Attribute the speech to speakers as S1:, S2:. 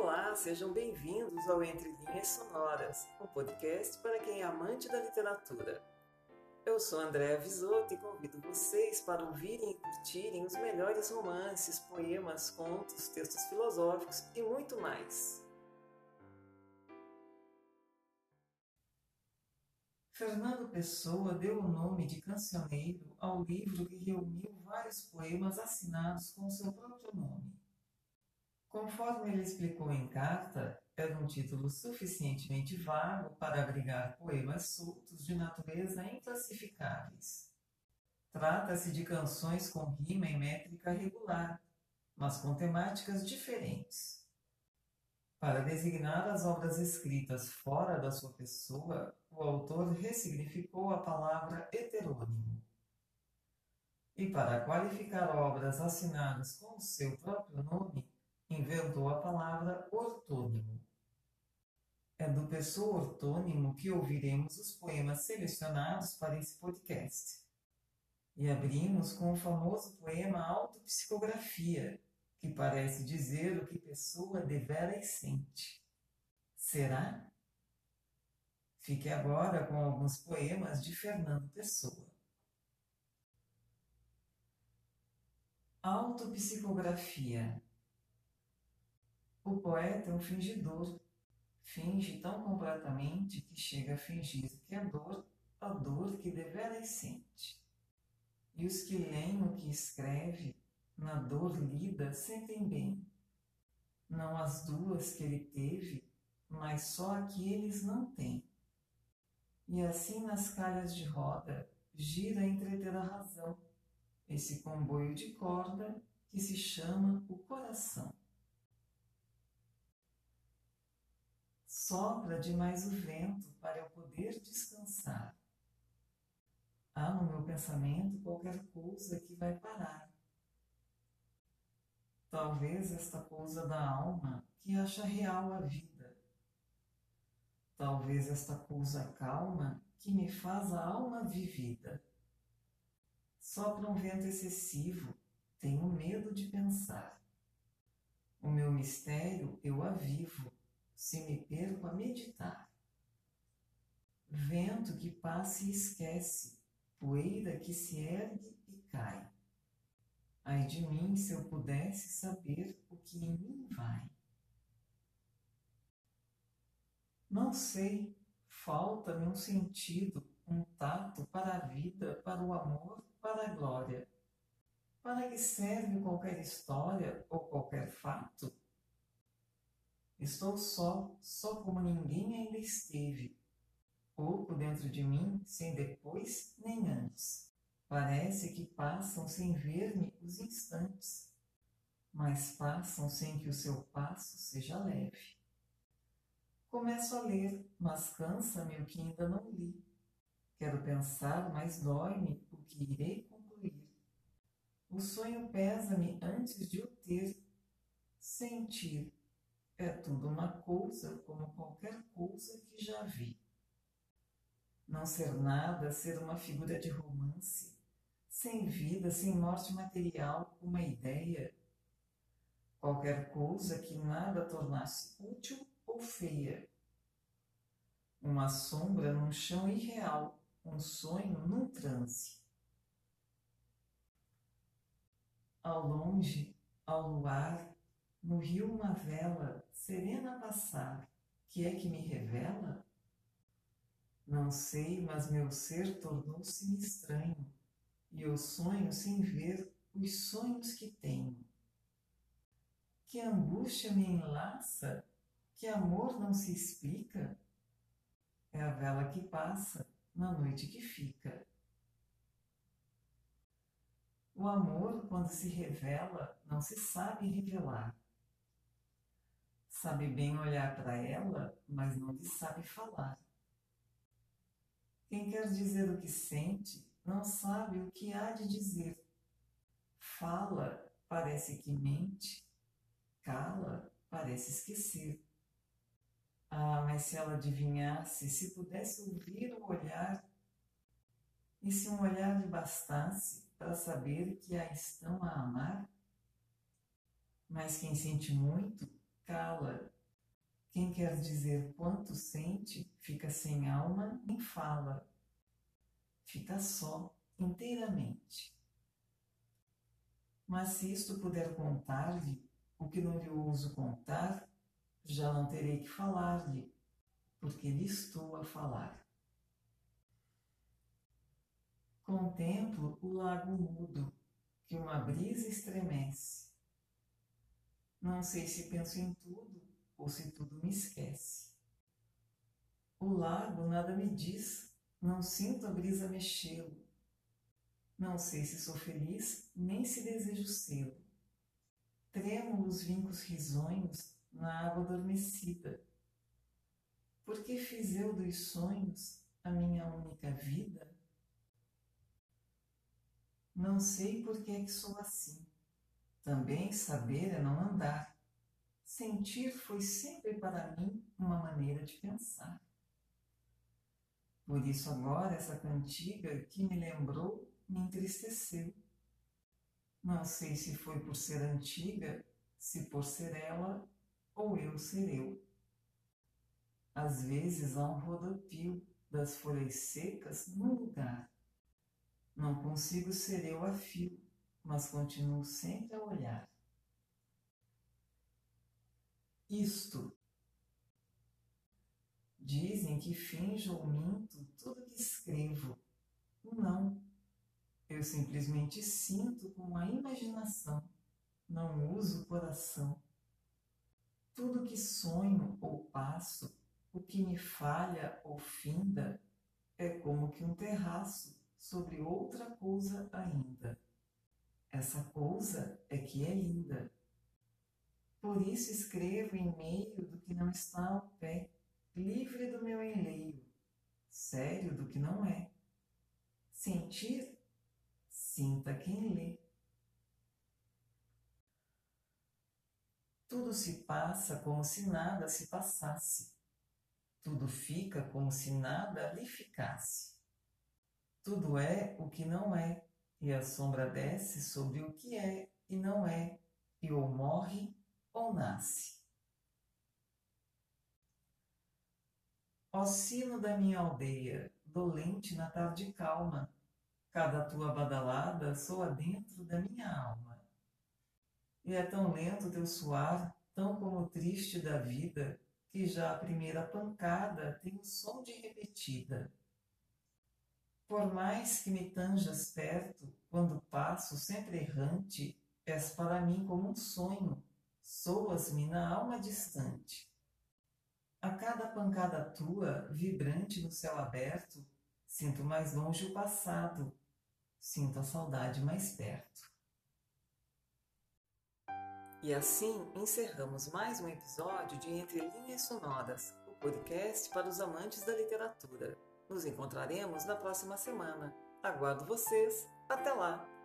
S1: Olá, sejam bem-vindos ao Entre Linhas Sonoras, um podcast para quem é amante da literatura. Eu sou Andréa Visoto e convido vocês para ouvirem e curtirem os melhores romances, poemas, contos, textos filosóficos e muito mais. Fernando Pessoa deu o nome de Cancioneiro ao livro que reuniu vários poemas assinados com seu próprio nome. Conforme ele explicou em carta, era um título suficientemente vago para abrigar poemas soltos de natureza inclassificáveis. Trata-se de canções com rima e métrica regular, mas com temáticas diferentes. Para designar as obras escritas fora da sua pessoa, o autor ressignificou a palavra heterônimo. E para qualificar obras assinadas com o seu próprio nome, inventou a palavra ortônimo. É do pessoa ortônimo que ouviremos os poemas selecionados para esse podcast. E abrimos com o famoso poema Autopsicografia, que parece dizer o que pessoa devera e sente. Será? Fique agora com alguns poemas de Fernando Pessoa. Autopsicografia o poeta é um fingidor. Finge tão completamente que chega a fingir que é dor, a dor que deveras sente. E os que leem o que escreve, na dor lida, sentem bem. Não as duas que ele teve, mas só a que eles não têm. E assim nas calhas de roda, gira a entreter a razão, esse comboio de corda que se chama o coração. Sopra demais o vento para eu poder descansar. Há no meu pensamento qualquer coisa que vai parar. Talvez esta coisa da alma que acha real a vida. Talvez esta coisa calma que me faz a alma vivida. Sopra um vento excessivo, tenho medo de pensar. O meu mistério eu avivo se me perco a meditar. Vento que passa e esquece, poeira que se ergue e cai. Ai de mim se eu pudesse saber o que em mim vai. Não sei, falta-me um sentido, um tato para a vida, para o amor, para a glória. Para que serve qualquer história ou qualquer fato? Estou só, só como ninguém ainda esteve. Pouco dentro de mim, sem depois nem antes. Parece que passam sem ver-me os instantes, mas passam sem que o seu passo seja leve. Começo a ler, mas cansa-me o que ainda não li. Quero pensar, mas dói-me o que irei concluir. O sonho pesa-me antes de o ter. Sentir, é tudo uma coisa como qualquer coisa que já vi. Não ser nada, ser uma figura de romance, sem vida, sem morte material, uma ideia. Qualquer coisa que nada tornasse útil ou feia. Uma sombra num chão irreal, um sonho num transe. Ao longe, ao luar, no rio uma vela, serena passar, que é que me revela? Não sei, mas meu ser tornou-se-me estranho, e eu sonho sem ver os sonhos que tenho. Que angústia me enlaça, que amor não se explica? É a vela que passa na noite que fica. O amor, quando se revela, não se sabe revelar sabe bem olhar para ela, mas não lhe sabe falar. Quem quer dizer o que sente, não sabe o que há de dizer. Fala, parece que mente. Cala, parece esquecer. Ah, mas se ela adivinhasse, se pudesse ouvir o olhar, e se um olhar lhe bastasse para saber que a estão a amar? Mas quem sente muito cala. Quem quer dizer quanto sente, fica sem alma nem fala. Fica só, inteiramente. Mas se isto puder contar-lhe, o que não lhe ouso contar, já não terei que falar-lhe, porque lhe estou a falar. Contemplo o lago mudo, que uma brisa estremece. Não sei se penso em tudo ou se tudo me esquece. O lago nada me diz, não sinto a brisa mexê-lo. Não sei se sou feliz, nem se desejo sê-lo. Trêmulos vincos risonhos na água adormecida. Por que fiz eu dos sonhos a minha única vida? Não sei por que é que sou assim. Também saber é não andar. Sentir foi sempre para mim uma maneira de pensar. Por isso agora essa cantiga que me lembrou me entristeceu. Não sei se foi por ser antiga, se por ser ela ou eu ser eu. Às vezes há um rodopio das folhas secas no lugar. Não consigo ser eu a fio, mas continuo sempre a olhar. Isto. Dizem que finjo ou minto tudo que escrevo. Não. Eu simplesmente sinto com a imaginação, não uso o coração. Tudo que sonho ou passo, o que me falha ou finda, é como que um terraço sobre outra coisa ainda. Essa coisa é que é linda. Por isso escrevo em meio do que não está ao pé, livre do meu enleio, sério do que não é. Sentir sinta quem lê. Tudo se passa como se nada se passasse. Tudo fica como se nada lhe ficasse. Tudo é o que não é, e a sombra desce sobre o que é e não é, e ou morre ou nasce. Ó sino da minha aldeia, dolente na tarde calma, Cada tua badalada soa dentro da minha alma. E é tão lento teu suar, tão como triste da vida, que já a primeira pancada tem o som de repetida. Por mais que me tanjas perto, quando passo sempre errante, és para mim como um sonho, soas-me na alma distante. A cada pancada tua, vibrante no céu aberto, Sinto mais longe o passado, sinto a saudade mais perto. E assim encerramos mais um episódio de Entre Linhas Sonoras, o podcast para os amantes da literatura. Nos encontraremos na próxima semana. Aguardo vocês. Até lá!